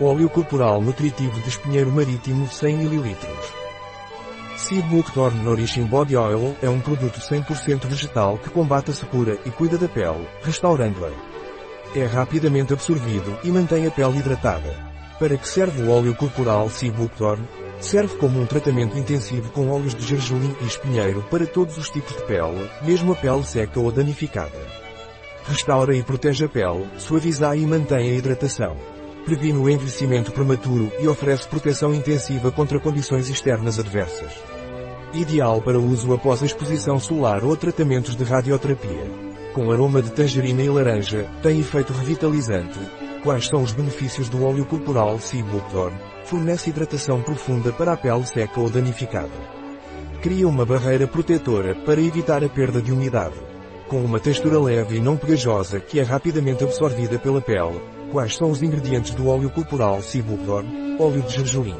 Óleo corporal nutritivo de espinheiro marítimo 100 ml. Seabook Torn Nourishing Body Oil é um produto 100% vegetal que combate a secura e cuida da pele, restaurando-a. É rapidamente absorvido e mantém a pele hidratada. Para que serve o óleo corporal Seabook Torn? Serve como um tratamento intensivo com óleos de gergelim e espinheiro para todos os tipos de pele, mesmo a pele seca ou danificada. Restaura e protege a pele, suaviza e mantém a hidratação. Previne o envelhecimento prematuro e oferece proteção intensiva contra condições externas adversas. Ideal para uso após a exposição solar ou tratamentos de radioterapia. Com aroma de tangerina e laranja, tem efeito revitalizante. Quais são os benefícios do óleo corporal Seabuckthorn? Fornece hidratação profunda para a pele seca ou danificada. Cria uma barreira protetora para evitar a perda de umidade. Com uma textura leve e não pegajosa que é rapidamente absorvida pela pele. Quais são os ingredientes do óleo corporal Seabuckthorn? Óleo de gergelim.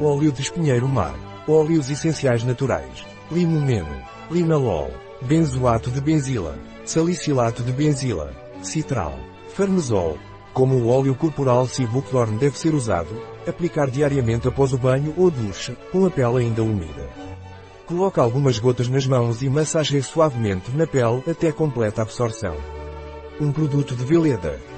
Óleo de espinheiro mar. Óleos essenciais naturais. Limomeno. Linalol. Benzoato de benzila. Salicilato de benzila. Citral. Farnesol. Como o óleo corporal Seabuckthorn deve ser usado? Aplicar diariamente após o banho ou duche, com a pele ainda úmida. Coloque algumas gotas nas mãos e massageie suavemente na pele até completa absorção. Um produto de Veleda.